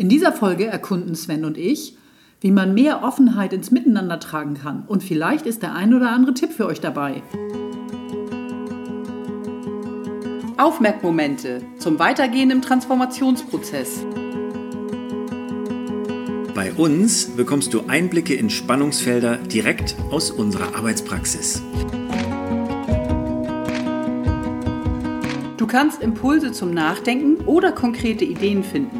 In dieser Folge erkunden Sven und ich, wie man mehr Offenheit ins Miteinander tragen kann. Und vielleicht ist der ein oder andere Tipp für euch dabei. Aufmerkmomente zum Weitergehen im Transformationsprozess. Bei uns bekommst du Einblicke in Spannungsfelder direkt aus unserer Arbeitspraxis. Du kannst Impulse zum Nachdenken oder konkrete Ideen finden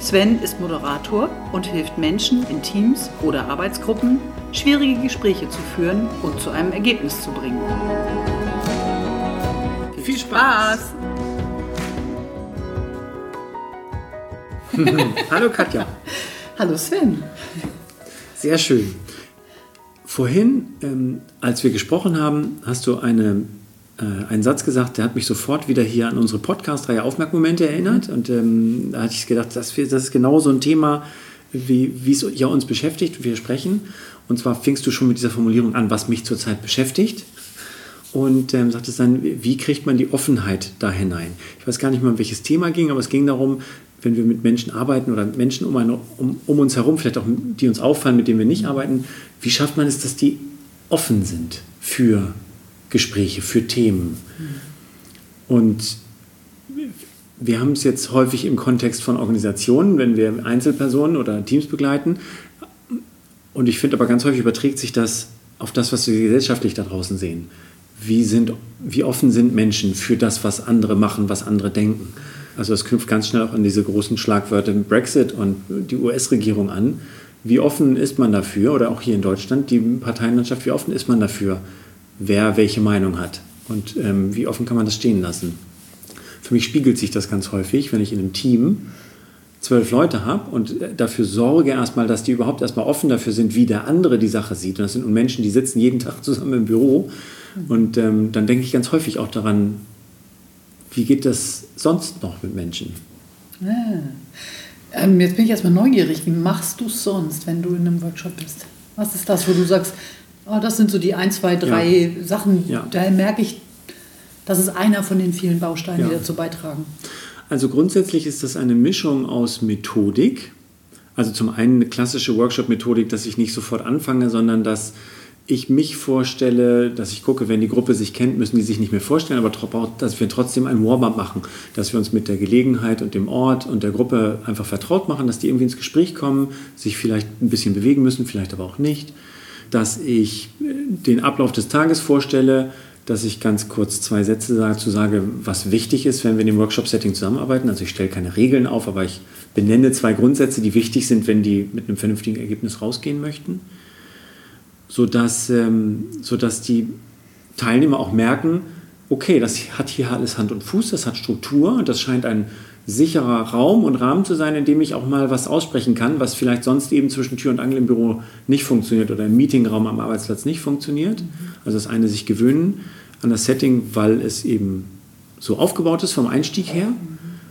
Sven ist Moderator und hilft Menschen in Teams oder Arbeitsgruppen, schwierige Gespräche zu führen und zu einem Ergebnis zu bringen. Viel Spaß! Hallo Katja. Hallo Sven. Sehr schön. Vorhin, ähm, als wir gesprochen haben, hast du eine einen Satz gesagt, der hat mich sofort wieder hier an unsere Podcast-Reihe Aufmerkmomente erinnert. Und ähm, da hatte ich gedacht, das, das ist genau so ein Thema, wie es ja uns beschäftigt, wir sprechen. Und zwar fingst du schon mit dieser Formulierung an, was mich zurzeit beschäftigt. Und ähm, sagtest dann, wie kriegt man die Offenheit da hinein? Ich weiß gar nicht mehr, um welches Thema ging, aber es ging darum, wenn wir mit Menschen arbeiten oder Menschen um, eine, um, um uns herum, vielleicht auch die uns auffallen, mit denen wir nicht arbeiten, wie schafft man es, dass die offen sind für Gespräche, für Themen. Und wir haben es jetzt häufig im Kontext von Organisationen, wenn wir Einzelpersonen oder Teams begleiten. Und ich finde aber ganz häufig überträgt sich das auf das, was wir gesellschaftlich da draußen sehen. Wie, sind, wie offen sind Menschen für das, was andere machen, was andere denken? Also das knüpft ganz schnell auch an diese großen Schlagwörter Brexit und die US-Regierung an. Wie offen ist man dafür, oder auch hier in Deutschland, die Parteienlandschaft, wie offen ist man dafür, wer welche Meinung hat und ähm, wie offen kann man das stehen lassen. Für mich spiegelt sich das ganz häufig, wenn ich in einem Team zwölf Leute habe und dafür sorge erstmal, dass die überhaupt erstmal offen dafür sind, wie der andere die Sache sieht. Und das sind Menschen, die sitzen jeden Tag zusammen im Büro. Und ähm, dann denke ich ganz häufig auch daran, wie geht das sonst noch mit Menschen? Ah. Ähm, jetzt bin ich erstmal neugierig. Wie machst du es sonst, wenn du in einem Workshop bist? Was ist das, wo du sagst, Oh, das sind so die ein, zwei, drei ja. Sachen. Ja. Da merke ich, das ist einer von den vielen Bausteinen, ja. die dazu beitragen. Also grundsätzlich ist das eine Mischung aus Methodik. Also zum einen eine klassische Workshop-Methodik, dass ich nicht sofort anfange, sondern dass ich mich vorstelle, dass ich gucke, wenn die Gruppe sich kennt, müssen die sich nicht mehr vorstellen, aber dass wir trotzdem ein Warm-up machen, dass wir uns mit der Gelegenheit und dem Ort und der Gruppe einfach vertraut machen, dass die irgendwie ins Gespräch kommen, sich vielleicht ein bisschen bewegen müssen, vielleicht aber auch nicht dass ich den Ablauf des Tages vorstelle, dass ich ganz kurz zwei Sätze dazu sage, was wichtig ist, wenn wir in dem Workshop-Setting zusammenarbeiten. Also ich stelle keine Regeln auf, aber ich benenne zwei Grundsätze, die wichtig sind, wenn die mit einem vernünftigen Ergebnis rausgehen möchten, sodass, ähm, sodass die Teilnehmer auch merken, okay, das hat hier alles Hand und Fuß, das hat Struktur und das scheint ein sicherer Raum und Rahmen zu sein, in dem ich auch mal was aussprechen kann, was vielleicht sonst eben zwischen Tür und Angel im Büro nicht funktioniert oder im Meetingraum am Arbeitsplatz nicht funktioniert. Also das eine sich gewöhnen an das Setting, weil es eben so aufgebaut ist vom Einstieg her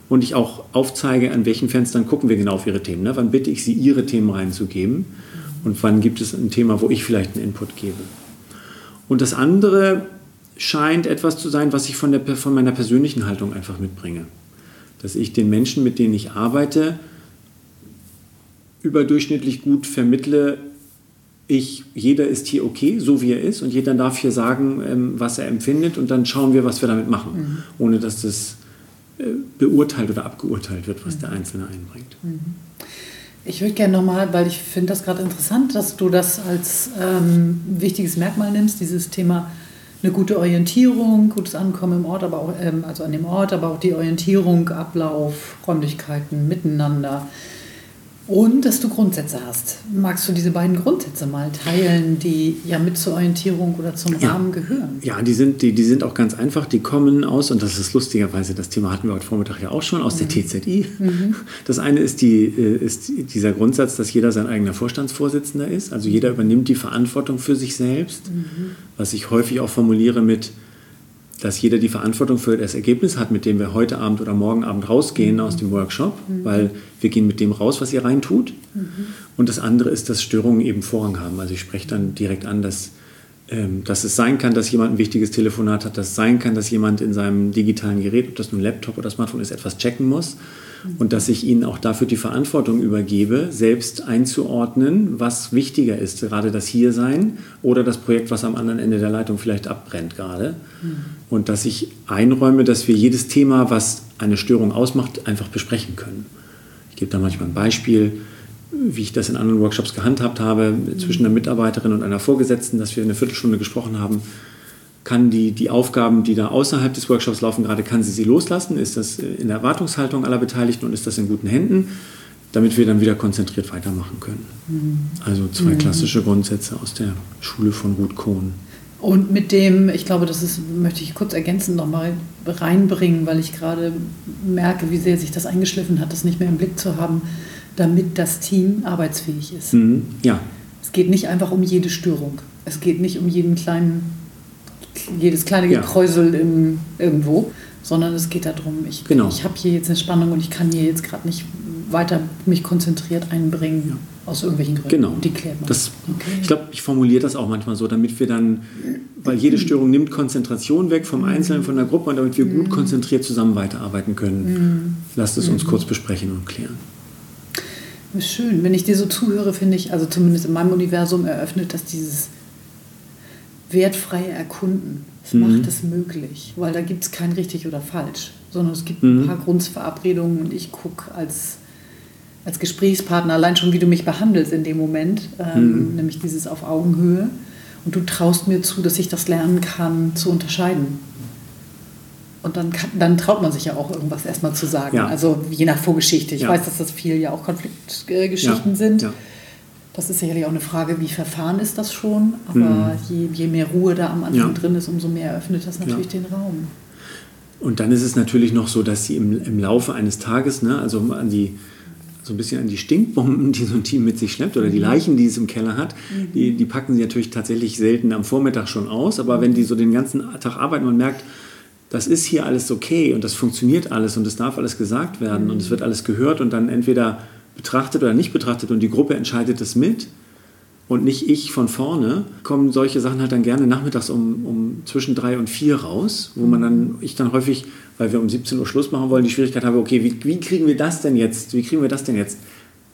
und ich auch aufzeige, an welchen Fenstern gucken wir genau auf Ihre Themen. Ne? Wann bitte ich Sie, Ihre Themen reinzugeben und wann gibt es ein Thema, wo ich vielleicht einen Input gebe. Und das andere scheint etwas zu sein, was ich von, der, von meiner persönlichen Haltung einfach mitbringe dass ich den Menschen, mit denen ich arbeite, überdurchschnittlich gut vermittle, ich, jeder ist hier okay, so wie er ist, und jeder darf hier sagen, ähm, was er empfindet, und dann schauen wir, was wir damit machen, mhm. ohne dass das äh, beurteilt oder abgeurteilt wird, was mhm. der Einzelne einbringt. Mhm. Ich würde gerne nochmal, weil ich finde das gerade interessant, dass du das als ähm, wichtiges Merkmal nimmst, dieses Thema eine gute Orientierung, gutes Ankommen im Ort, aber auch, ähm, also an dem Ort, aber auch die Orientierung, Ablauf, Räumlichkeiten, Miteinander. Und dass du Grundsätze hast. Magst du diese beiden Grundsätze mal teilen, die ja mit zur Orientierung oder zum ja. Rahmen gehören? Ja, die sind, die, die sind auch ganz einfach. Die kommen aus, und das ist lustigerweise, das Thema hatten wir heute Vormittag ja auch schon, aus mhm. der TZI. Mhm. Das eine ist, die, äh, ist dieser Grundsatz, dass jeder sein eigener Vorstandsvorsitzender ist. Also jeder übernimmt die Verantwortung für sich selbst, mhm. was ich häufig auch formuliere mit, dass jeder die Verantwortung für das Ergebnis hat, mit dem wir heute Abend oder morgen Abend rausgehen mhm. aus dem Workshop, mhm. weil wir gehen mit dem raus, was ihr reintut. Mhm. Und das andere ist, dass Störungen eben Vorrang haben. Also ich spreche dann direkt an, dass, dass es sein kann, dass jemand ein wichtiges Telefonat hat, dass es sein kann, dass jemand in seinem digitalen Gerät, ob das nun Laptop oder Smartphone ist, etwas checken muss und dass ich ihnen auch dafür die Verantwortung übergebe, selbst einzuordnen, was wichtiger ist, gerade das Hiersein oder das Projekt, was am anderen Ende der Leitung vielleicht abbrennt gerade. Mhm. Und dass ich einräume, dass wir jedes Thema, was eine Störung ausmacht, einfach besprechen können. Ich gebe da manchmal ein Beispiel, wie ich das in anderen Workshops gehandhabt habe, zwischen einer Mitarbeiterin und einer Vorgesetzten, dass wir eine Viertelstunde gesprochen haben, kann die, die Aufgaben, die da außerhalb des Workshops laufen, gerade kann sie sie loslassen? Ist das in der Erwartungshaltung aller Beteiligten und ist das in guten Händen? Damit wir dann wieder konzentriert weitermachen können. Mhm. Also zwei mhm. klassische Grundsätze aus der Schule von Ruth Kohn. Und mit dem, ich glaube, das ist, möchte ich kurz ergänzend nochmal reinbringen, weil ich gerade merke, wie sehr sich das eingeschliffen hat, das nicht mehr im Blick zu haben, damit das Team arbeitsfähig ist. Mhm. Ja. Es geht nicht einfach um jede Störung. Es geht nicht um jeden kleinen jedes kleine Gekräusel ja. im, irgendwo, sondern es geht darum, ich, genau. ich habe hier jetzt eine Spannung und ich kann hier jetzt gerade nicht weiter mich konzentriert einbringen. Ja. Aus irgendwelchen Gründen. Genau. Die klärt man. Das, okay. Ich glaube, ich formuliere das auch manchmal so, damit wir dann, weil jede Störung nimmt Konzentration weg vom Einzelnen, von der Gruppe und damit wir gut mhm. konzentriert zusammen weiterarbeiten können. Mhm. Lasst es uns mhm. kurz besprechen und klären. Schön. Wenn ich dir so zuhöre, finde ich, also zumindest in meinem Universum eröffnet das dieses wertfreie Erkunden. Es mhm. macht es möglich, weil da gibt es kein richtig oder falsch, sondern es gibt mhm. ein paar Grundverabredungen und ich gucke als, als Gesprächspartner allein schon, wie du mich behandelst in dem Moment, ähm, mhm. nämlich dieses auf Augenhöhe. Und du traust mir zu, dass ich das lernen kann, zu unterscheiden. Und dann, kann, dann traut man sich ja auch irgendwas erstmal zu sagen. Ja. Also je nach Vorgeschichte. Ich ja. weiß, dass das viel ja auch Konfliktgeschichten ja. sind. Das ist sicherlich auch eine Frage, wie verfahren ist das schon. Aber mhm. je, je, mehr Ruhe da am Anfang drin ist, umso mehr öffnet das natürlich den Raum. Und dann ist es natürlich noch so, dass sie im, im Laufe eines Tages, ne, also an die, so ein bisschen an die Stinkbomben, die so ein Team mit sich schleppt, oder die mhm. Leichen, die es im Keller hat, mhm. die, die packen sie natürlich tatsächlich selten am Vormittag schon aus. Aber wenn die so den ganzen Tag arbeiten und merkt, das ist hier alles okay und das funktioniert alles und es darf alles gesagt werden mhm. und es wird alles gehört und dann entweder betrachtet oder nicht betrachtet und die Gruppe entscheidet es mit und nicht ich von vorne, kommen solche Sachen halt dann gerne nachmittags um, um zwischen drei und vier raus, wo man dann, ich dann häufig, weil wir um 17 Uhr Schluss machen wollen, die Schwierigkeit habe, okay, wie, wie kriegen wir das denn jetzt, wie kriegen wir das denn jetzt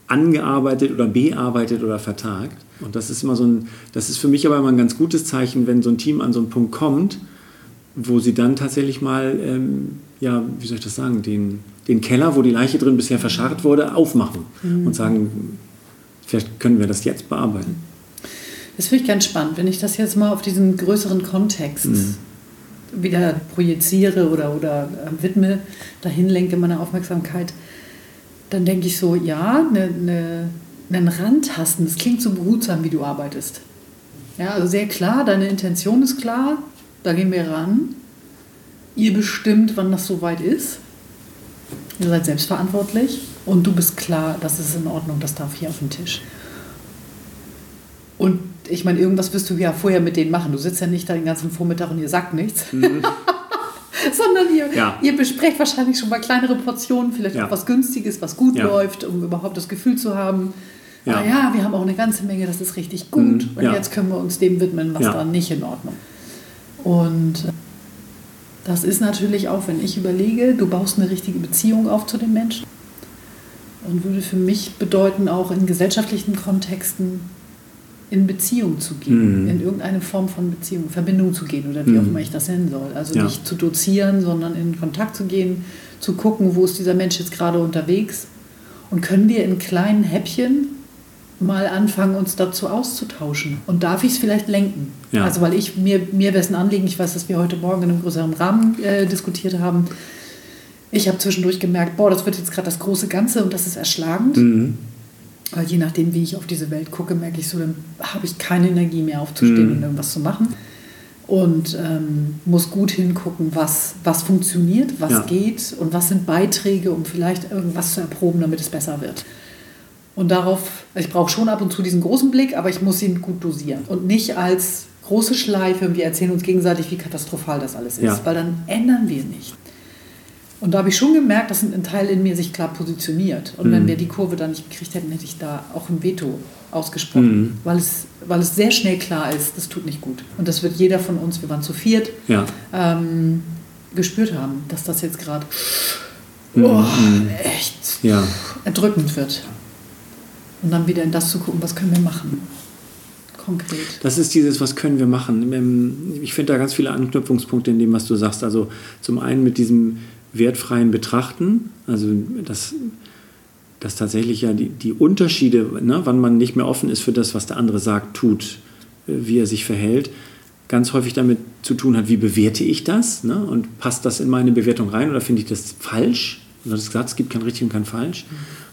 angearbeitet oder bearbeitet oder vertagt? Und das ist immer so ein, das ist für mich aber immer ein ganz gutes Zeichen, wenn so ein Team an so einen Punkt kommt, wo sie dann tatsächlich mal, ähm, ja, wie soll ich das sagen, den, den Keller, wo die Leiche drin bisher verscharrt wurde, aufmachen mhm. und sagen, vielleicht können wir das jetzt bearbeiten. Das finde ich ganz spannend, wenn ich das jetzt mal auf diesen größeren Kontext mhm. wieder projiziere oder, oder äh, widme, dahin lenke meine Aufmerksamkeit, dann denke ich so, ja, eine, eine, einen Rand hasten, das klingt so behutsam, wie du arbeitest. Ja, also sehr klar, deine Intention ist klar, da gehen wir ran. Ihr bestimmt, wann das soweit ist. Ihr seid selbstverantwortlich und du bist klar, das ist in Ordnung, das darf hier auf den Tisch. Und ich meine, irgendwas wirst du ja vorher mit denen machen. Du sitzt ja nicht da den ganzen Vormittag und ihr sagt nichts. Mhm. Sondern ihr, ja. ihr besprecht wahrscheinlich schon mal kleinere Portionen, vielleicht ja. auch was Günstiges, was gut ja. läuft, um überhaupt das Gefühl zu haben, ja. naja, wir haben auch eine ganze Menge, das ist richtig gut. Mhm. Und jetzt können wir uns dem widmen, was da nicht in Ordnung ist. Und das ist natürlich auch, wenn ich überlege, du baust eine richtige Beziehung auf zu den Menschen. Und würde für mich bedeuten, auch in gesellschaftlichen Kontexten in Beziehung zu gehen, mhm. in irgendeine Form von Beziehung, Verbindung zu gehen oder wie mhm. auch immer ich das nennen soll. Also ja. nicht zu dozieren, sondern in Kontakt zu gehen, zu gucken, wo ist dieser Mensch jetzt gerade unterwegs und können wir in kleinen Häppchen mal anfangen, uns dazu auszutauschen. Und darf ich es vielleicht lenken? Ja. Also weil ich mir, mir wäre es ein Anliegen, ich weiß, dass wir heute Morgen in einem größeren Rahmen äh, diskutiert haben. Ich habe zwischendurch gemerkt, boah, das wird jetzt gerade das große Ganze und das ist erschlagend. Mhm. Weil je nachdem, wie ich auf diese Welt gucke, merke ich so, dann habe ich keine Energie mehr aufzustehen mhm. und irgendwas zu machen. Und ähm, muss gut hingucken, was, was funktioniert, was ja. geht und was sind Beiträge, um vielleicht irgendwas zu erproben, damit es besser wird. Und darauf, ich brauche schon ab und zu diesen großen Blick, aber ich muss ihn gut dosieren. Und nicht als große Schleife, wir erzählen uns gegenseitig, wie katastrophal das alles ist, ja. weil dann ändern wir nicht. Und da habe ich schon gemerkt, dass ein Teil in mir sich klar positioniert. Und mhm. wenn wir die Kurve dann nicht gekriegt hätten, hätte ich da auch ein Veto ausgesprochen, mhm. weil, es, weil es sehr schnell klar ist, das tut nicht gut. Und das wird jeder von uns, wir waren zu viert, ja. ähm, gespürt haben, dass das jetzt gerade mhm. oh, echt ja. erdrückend wird. Und dann wieder in das zu gucken, was können wir machen konkret? Das ist dieses, was können wir machen. Ähm, ich finde da ganz viele Anknüpfungspunkte in dem, was du sagst. Also zum einen mit diesem wertfreien Betrachten, also das, dass tatsächlich ja die, die Unterschiede, ne, wann man nicht mehr offen ist für das, was der andere sagt, tut, äh, wie er sich verhält, ganz häufig damit zu tun hat, wie bewerte ich das ne, und passt das in meine Bewertung rein oder finde ich das falsch? Du hast gesagt, es gibt kein richtig und kein falsch.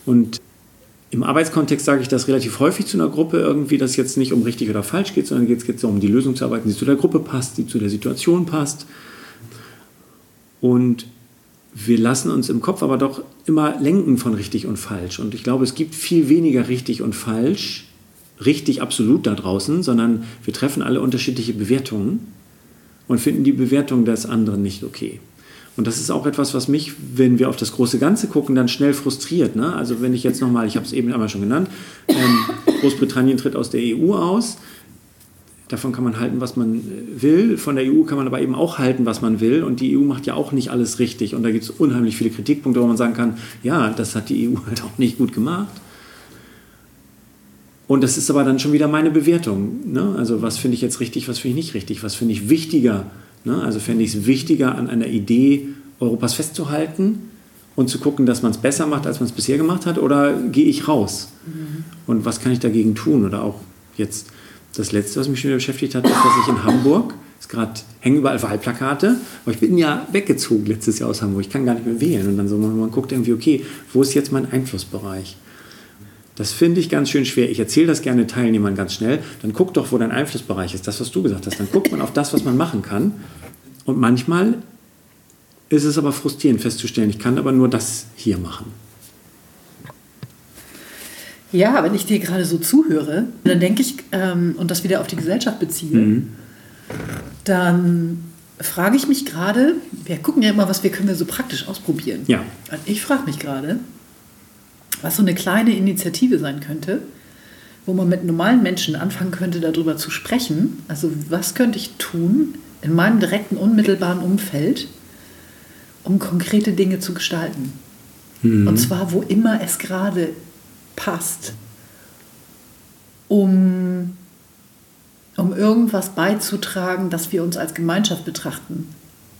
Und im Arbeitskontext sage ich das relativ häufig zu einer Gruppe, irgendwie, dass es jetzt nicht um richtig oder falsch geht, sondern jetzt geht es um die Lösung zu arbeiten, die zu der Gruppe passt, die zu der Situation passt. Und wir lassen uns im Kopf aber doch immer lenken von richtig und falsch. Und ich glaube, es gibt viel weniger richtig und falsch, richtig absolut da draußen, sondern wir treffen alle unterschiedliche Bewertungen und finden die Bewertung des anderen nicht okay. Und das ist auch etwas, was mich, wenn wir auf das große Ganze gucken, dann schnell frustriert. Ne? Also wenn ich jetzt nochmal, ich habe es eben einmal schon genannt, ähm, Großbritannien tritt aus der EU aus. Davon kann man halten, was man äh, will. Von der EU kann man aber eben auch halten, was man will. Und die EU macht ja auch nicht alles richtig. Und da gibt es unheimlich viele Kritikpunkte, wo man sagen kann, ja, das hat die EU halt auch nicht gut gemacht. Und das ist aber dann schon wieder meine Bewertung. Ne? Also was finde ich jetzt richtig, was finde ich nicht richtig, was finde ich wichtiger Ne? Also fände ich es wichtiger, an einer Idee Europas festzuhalten und zu gucken, dass man es besser macht, als man es bisher gemacht hat, oder gehe ich raus? Mhm. Und was kann ich dagegen tun? Oder auch jetzt das Letzte, was mich schon wieder beschäftigt hat, ist, dass ich in Hamburg, ist gerade hängen überall Wahlplakate, aber ich bin ja weggezogen letztes Jahr aus Hamburg, ich kann gar nicht mehr wählen. Und dann so, man, man guckt irgendwie, okay, wo ist jetzt mein Einflussbereich? Das finde ich ganz schön schwer. Ich erzähle das gerne Teilnehmern ganz schnell. Dann guck doch, wo dein Einflussbereich ist. Das, was du gesagt hast. Dann guckt man auf das, was man machen kann. Und manchmal ist es aber frustrierend festzustellen, ich kann aber nur das hier machen. Ja, wenn ich dir gerade so zuhöre, dann denke ich ähm, und das wieder auf die Gesellschaft beziehe, mhm. dann frage ich mich gerade, wir gucken ja immer, was wir können wir so praktisch ausprobieren. Ja. Und ich frage mich gerade, was so eine kleine Initiative sein könnte, wo man mit normalen Menschen anfangen könnte, darüber zu sprechen. Also was könnte ich tun in meinem direkten, unmittelbaren Umfeld, um konkrete Dinge zu gestalten. Mhm. Und zwar, wo immer es gerade passt, um, um irgendwas beizutragen, dass wir uns als Gemeinschaft betrachten,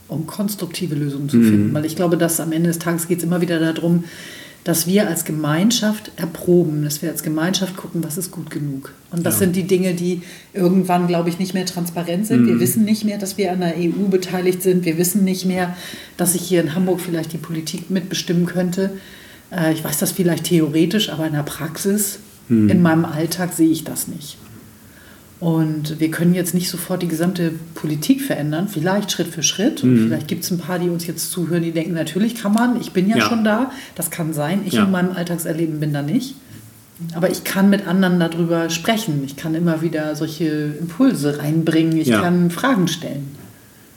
um konstruktive Lösungen zu finden. Mhm. Weil ich glaube, dass am Ende des Tages geht es immer wieder darum, dass wir als Gemeinschaft erproben, dass wir als Gemeinschaft gucken, was ist gut genug. Und das ja. sind die Dinge, die irgendwann, glaube ich, nicht mehr transparent sind. Mhm. Wir wissen nicht mehr, dass wir an der EU beteiligt sind. Wir wissen nicht mehr, dass ich hier in Hamburg vielleicht die Politik mitbestimmen könnte. Äh, ich weiß das vielleicht theoretisch, aber in der Praxis, mhm. in meinem Alltag sehe ich das nicht. Und wir können jetzt nicht sofort die gesamte Politik verändern, vielleicht Schritt für Schritt. Und mhm. vielleicht gibt es ein paar, die uns jetzt zuhören, die denken, natürlich kann man, ich bin ja, ja. schon da, das kann sein. Ich ja. in meinem Alltagserleben bin da nicht. Aber ich kann mit anderen darüber sprechen. Ich kann immer wieder solche Impulse reinbringen. Ich ja. kann Fragen stellen.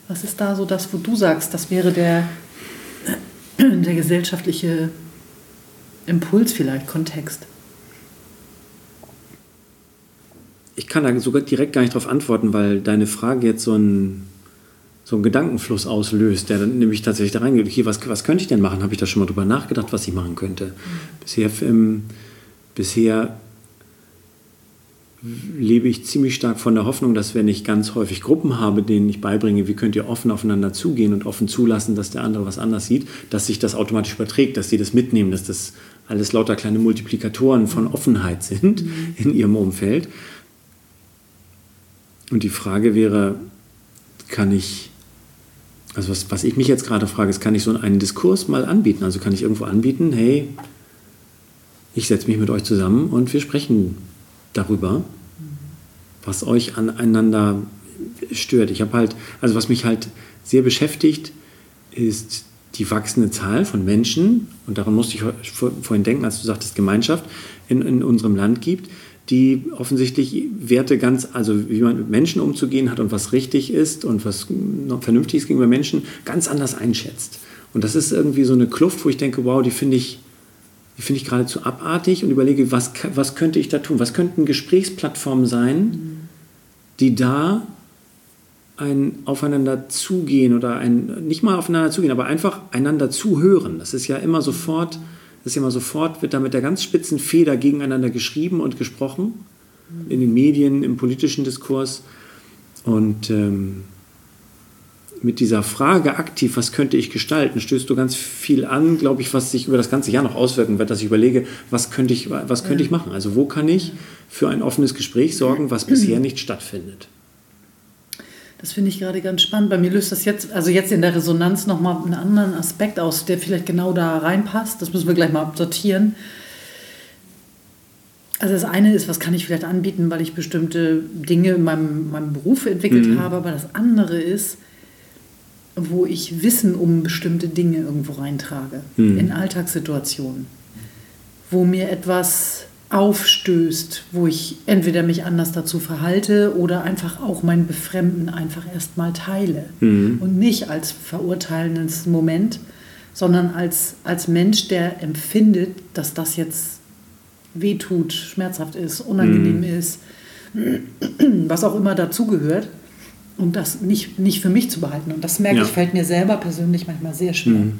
Was ist da so das, wo du sagst, das wäre der, der gesellschaftliche Impuls vielleicht, Kontext? Ich kann da sogar direkt gar nicht darauf antworten, weil deine Frage jetzt so einen, so einen Gedankenfluss auslöst, der dann nämlich tatsächlich da reingeht. Hier, was, was könnte ich denn machen? Habe ich da schon mal drüber nachgedacht, was ich machen könnte? Bisher, ähm, bisher lebe ich ziemlich stark von der Hoffnung, dass wenn ich ganz häufig Gruppen habe, denen ich beibringe, wie könnt ihr offen aufeinander zugehen und offen zulassen, dass der andere was anders sieht, dass sich das automatisch überträgt, dass sie das mitnehmen, dass das alles lauter kleine Multiplikatoren von Offenheit sind mhm. in ihrem Umfeld. Und die Frage wäre, kann ich, also was, was ich mich jetzt gerade frage, ist, kann ich so einen Diskurs mal anbieten? Also kann ich irgendwo anbieten, hey, ich setze mich mit euch zusammen und wir sprechen darüber, was euch aneinander stört. Ich habe halt, also was mich halt sehr beschäftigt, ist die wachsende Zahl von Menschen, und daran musste ich vorhin denken, als du sagtest Gemeinschaft, in, in unserem Land gibt, die offensichtlich Werte ganz, also wie man mit Menschen umzugehen hat und was richtig ist und was vernünftig ist gegenüber Menschen, ganz anders einschätzt. Und das ist irgendwie so eine Kluft, wo ich denke, wow, die finde ich, die finde ich geradezu abartig und überlege, was, was könnte ich da tun? Was könnten Gesprächsplattformen sein, die da ein Aufeinander zugehen oder ein, nicht mal aufeinander zugehen, aber einfach einander zuhören. Das ist ja immer sofort, das ist ja immer sofort, wird da mit der ganz spitzen Feder gegeneinander geschrieben und gesprochen. In den Medien, im politischen Diskurs. Und ähm, mit dieser Frage aktiv, was könnte ich gestalten, stößt du ganz viel an, glaube ich, was sich über das ganze Jahr noch auswirken wird, dass ich überlege, was könnte ich, was könnte ich machen? Also wo kann ich für ein offenes Gespräch sorgen, was bisher nicht stattfindet? Das finde ich gerade ganz spannend. Bei mir löst das jetzt, also jetzt in der Resonanz nochmal einen anderen Aspekt aus, der vielleicht genau da reinpasst. Das müssen wir gleich mal sortieren. Also das eine ist, was kann ich vielleicht anbieten, weil ich bestimmte Dinge in meinem, meinem Beruf entwickelt mhm. habe. Aber das andere ist, wo ich Wissen um bestimmte Dinge irgendwo reintrage, mhm. in Alltagssituationen, wo mir etwas aufstößt, wo ich entweder mich anders dazu verhalte oder einfach auch mein Befremden einfach erstmal teile. Mhm. Und nicht als verurteilendes Moment, sondern als, als Mensch, der empfindet, dass das jetzt wehtut, schmerzhaft ist, unangenehm mhm. ist, was auch immer dazugehört um das nicht, nicht für mich zu behalten. Und das merke ja. ich, fällt mir selber persönlich manchmal sehr schwer. Mhm.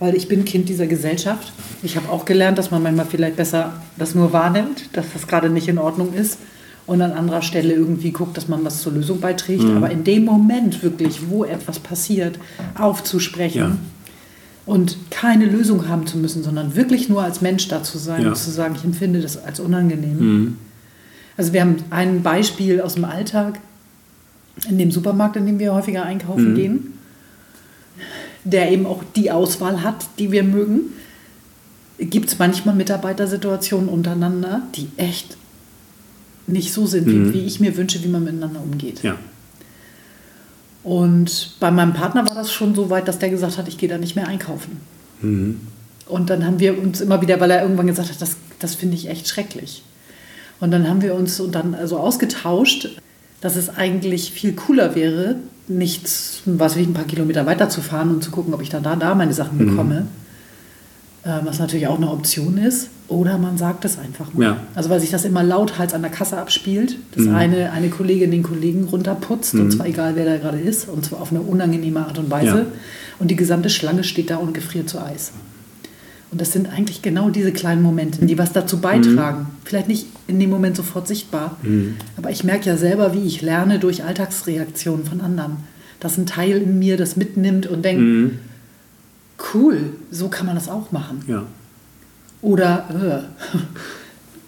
Weil ich bin Kind dieser Gesellschaft. Ich habe auch gelernt, dass man manchmal vielleicht besser das nur wahrnimmt, dass das gerade nicht in Ordnung ist und an anderer Stelle irgendwie guckt, dass man was zur Lösung beiträgt. Mhm. Aber in dem Moment wirklich, wo etwas passiert, aufzusprechen ja. und keine Lösung haben zu müssen, sondern wirklich nur als Mensch da zu sein ja. und zu sagen, ich empfinde das als unangenehm. Mhm. Also wir haben ein Beispiel aus dem Alltag in dem Supermarkt, in dem wir häufiger einkaufen mhm. gehen, der eben auch die Auswahl hat, die wir mögen, gibt es manchmal Mitarbeitersituationen untereinander, die echt nicht so sind, mhm. wie, wie, ich mir wünsche, wie man miteinander umgeht. Ja. Und bei meinem Partner war das schon so weit, dass der gesagt hat, ich gehe da nicht mehr einkaufen. Mhm. Und dann haben wir uns immer wieder, weil er irgendwann gesagt hat, das, das finde ich echt schrecklich. Und dann haben wir uns und dann also ausgetauscht dass es eigentlich viel cooler wäre, nicht was wie ein paar Kilometer weiter zu fahren und zu gucken, ob ich dann da, da meine Sachen mhm. bekomme. Äh, was natürlich auch eine Option ist. Oder man sagt es einfach mal. Ja. Also weil sich das immer lauthals an der Kasse abspielt, dass mhm. eine, eine Kollegin den Kollegen runterputzt, mhm. und zwar egal wer da gerade ist, und zwar auf eine unangenehme Art und Weise. Ja. Und die gesamte Schlange steht da und gefriert zu Eis. Und das sind eigentlich genau diese kleinen Momente, die was dazu beitragen. Mhm. Vielleicht nicht in dem Moment sofort sichtbar, mhm. aber ich merke ja selber, wie ich lerne durch Alltagsreaktionen von anderen. Dass ein Teil in mir das mitnimmt und denkt, mhm. cool, so kann man das auch machen. Ja. Oder äh,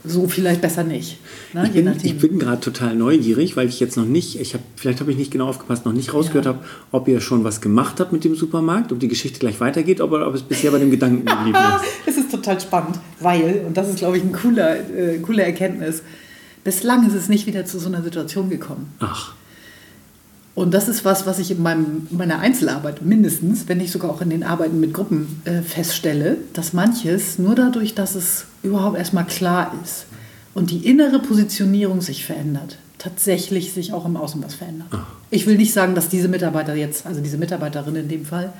so vielleicht besser nicht. Ne? Ich bin, ich bin gerade total neugierig, weil ich jetzt noch nicht, ich habe, vielleicht habe ich nicht genau aufgepasst, noch nicht rausgehört ja. habe, ob ihr schon was gemacht habt mit dem Supermarkt, ob die Geschichte gleich weitergeht, ob, ob es bisher bei dem Gedanken geblieben ist. es ist total spannend, weil, und das ist, glaube ich, eine cooler, äh, coole Erkenntnis, bislang ist es nicht wieder zu so einer Situation gekommen. Ach. Und das ist was, was ich in meinem, meiner Einzelarbeit mindestens, wenn nicht sogar auch in den Arbeiten mit Gruppen äh, feststelle, dass manches nur dadurch, dass es überhaupt erstmal klar ist und die innere Positionierung sich verändert, tatsächlich sich auch im Außen was verändert. Ach. Ich will nicht sagen, dass diese Mitarbeiter jetzt, also diese Mitarbeiterin in dem Fall,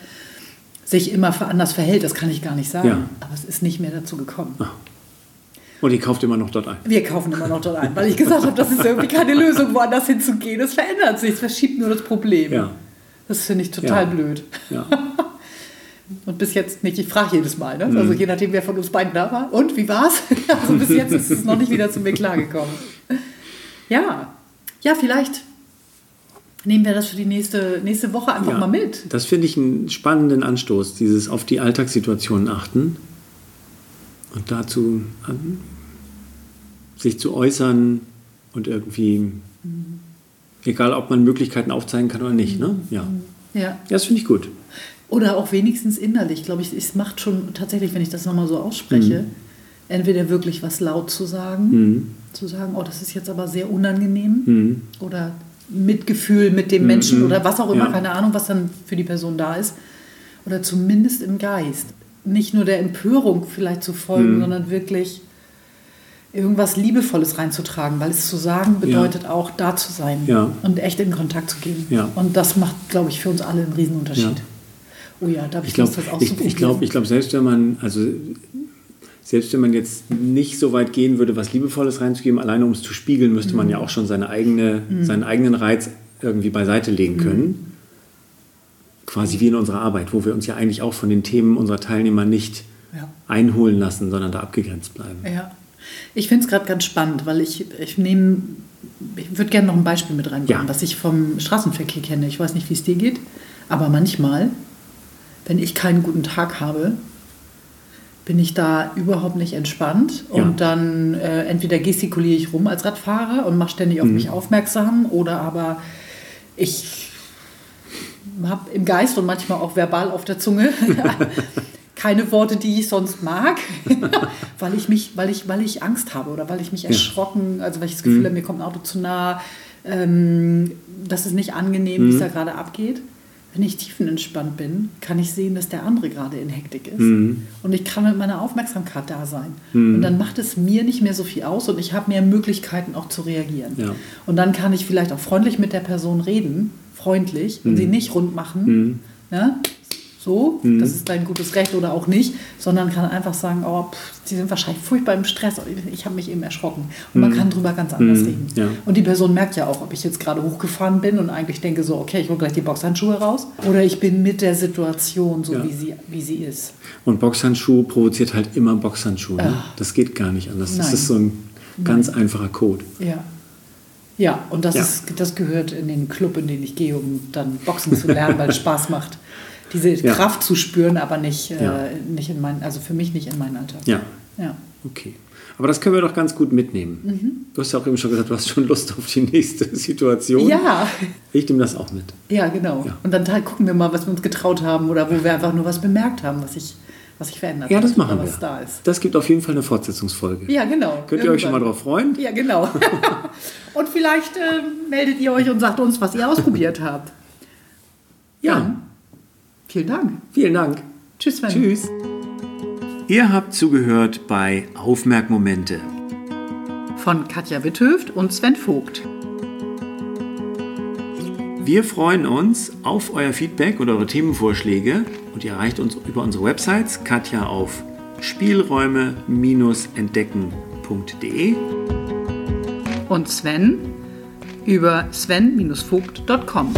sich immer anders verhält, das kann ich gar nicht sagen. Ja. Aber es ist nicht mehr dazu gekommen. Ach. Und ihr kauft immer noch dort ein? Wir kaufen immer noch dort ein, weil ich gesagt habe, das ist irgendwie keine Lösung, woanders hinzugehen. Es verändert sich, es verschiebt nur das Problem. Ja. Das finde ich total ja. blöd. Ja. Und bis jetzt nicht, ich frage jedes Mal, ne? also mhm. je nachdem, wer von uns beiden da war. Und, wie war's? Also bis jetzt ist es noch nicht wieder zu mir klargekommen. Ja, ja, vielleicht nehmen wir das für die nächste, nächste Woche einfach ja, mal mit. Das finde ich einen spannenden Anstoß, dieses auf die Alltagssituationen achten und dazu sich zu äußern und irgendwie, mhm. egal ob man Möglichkeiten aufzeigen kann oder nicht. Ne? Ja. ja. Das finde ich gut. Oder auch wenigstens innerlich, glaube ich, es macht schon tatsächlich, wenn ich das nochmal so ausspreche, mhm. entweder wirklich was laut zu sagen, mhm. zu sagen, oh, das ist jetzt aber sehr unangenehm mhm. oder Mitgefühl mit dem Menschen mhm. oder was auch immer, ja. keine Ahnung, was dann für die Person da ist. Oder zumindest im Geist. Nicht nur der Empörung vielleicht zu folgen, mhm. sondern wirklich irgendwas Liebevolles reinzutragen, weil es zu sagen bedeutet ja. auch da zu sein ja. und echt in Kontakt zu gehen. Ja. Und das macht, glaube ich, für uns alle einen Riesenunterschied. Oh ja, da habe ich, ich glaub, das auch Ich, ich glaube, ich glaub, selbst wenn man, also selbst wenn man jetzt nicht so weit gehen würde, was Liebevolles reinzugeben, alleine um es zu spiegeln, müsste mhm. man ja auch schon seine eigene, mhm. seinen eigenen Reiz irgendwie beiseite legen können. Quasi wie in unserer Arbeit, wo wir uns ja eigentlich auch von den Themen unserer Teilnehmer nicht ja. einholen lassen, sondern da abgegrenzt bleiben. Ja. Ich finde es gerade ganz spannend, weil ich, ich nehme, ich würde gerne noch ein Beispiel mit reinbringen, ja. was ich vom Straßenverkehr kenne. Ich weiß nicht, wie es dir geht, aber manchmal, wenn ich keinen guten Tag habe, bin ich da überhaupt nicht entspannt und ja. dann äh, entweder gestikuliere ich rum als Radfahrer und mache ständig auf mhm. mich aufmerksam oder aber ich habe im Geist und manchmal auch verbal auf der Zunge keine Worte, die ich sonst mag, weil ich mich, weil ich, weil ich Angst habe oder weil ich mich erschrocken, also weil ich das Gefühl mhm. habe, mir kommt ein Auto zu nah, ähm, das ist nicht angenehm, mhm. wie es da gerade abgeht. Wenn ich tiefenentspannt bin, kann ich sehen, dass der andere gerade in Hektik ist. Mhm. Und ich kann mit meiner Aufmerksamkeit da sein. Mhm. Und dann macht es mir nicht mehr so viel aus und ich habe mehr Möglichkeiten auch zu reagieren. Ja. Und dann kann ich vielleicht auch freundlich mit der Person reden, freundlich, und sie mhm. nicht rund machen. Mhm. Ja? so, mhm. das ist dein gutes Recht oder auch nicht, sondern kann einfach sagen, oh, pff, sie sind wahrscheinlich furchtbar im Stress, ich habe mich eben erschrocken. Und mhm. man kann drüber ganz anders mhm. reden. Ja. Und die Person merkt ja auch, ob ich jetzt gerade hochgefahren bin und eigentlich denke so, okay, ich hole gleich die Boxhandschuhe raus oder ich bin mit der Situation so, ja. wie, sie, wie sie ist. Und Boxhandschuh provoziert halt immer Boxhandschuhe. Ne? Ah. Das geht gar nicht anders. Nein. Das ist so ein ganz Nein. einfacher Code. Ja. Ja, und das, ja. Ist, das gehört in den Club, in den ich gehe, um dann Boxen zu lernen, weil es Spaß macht diese ja. Kraft zu spüren, aber nicht, äh, ja. äh, nicht in mein, also für mich nicht in meinen Alltag. Ja. ja. Okay. Aber das können wir doch ganz gut mitnehmen. Mhm. Du hast ja auch eben schon gesagt, du hast schon Lust auf die nächste Situation. Ja. Ich nehme das auch mit. Ja, genau. Und dann gucken wir mal, was wir uns getraut haben oder wo wir einfach nur was bemerkt haben, was sich was sich verändert ja, das machen wir. Da das gibt auf jeden Fall eine Fortsetzungsfolge. Ja, genau. Könnt Irgendwann. ihr euch schon mal darauf freuen? Ja, genau. und vielleicht äh, meldet ihr euch und sagt uns, was ihr ausprobiert habt. Ja. ja. Vielen Dank. Vielen Dank. Tschüss, Sven. Tschüss. Ihr habt zugehört bei Aufmerkmomente von Katja Witthöft und Sven Vogt. Wir freuen uns auf euer Feedback oder eure Themenvorschläge und ihr erreicht uns über unsere Websites Katja auf spielräume-entdecken.de und Sven über sven-vogt.com.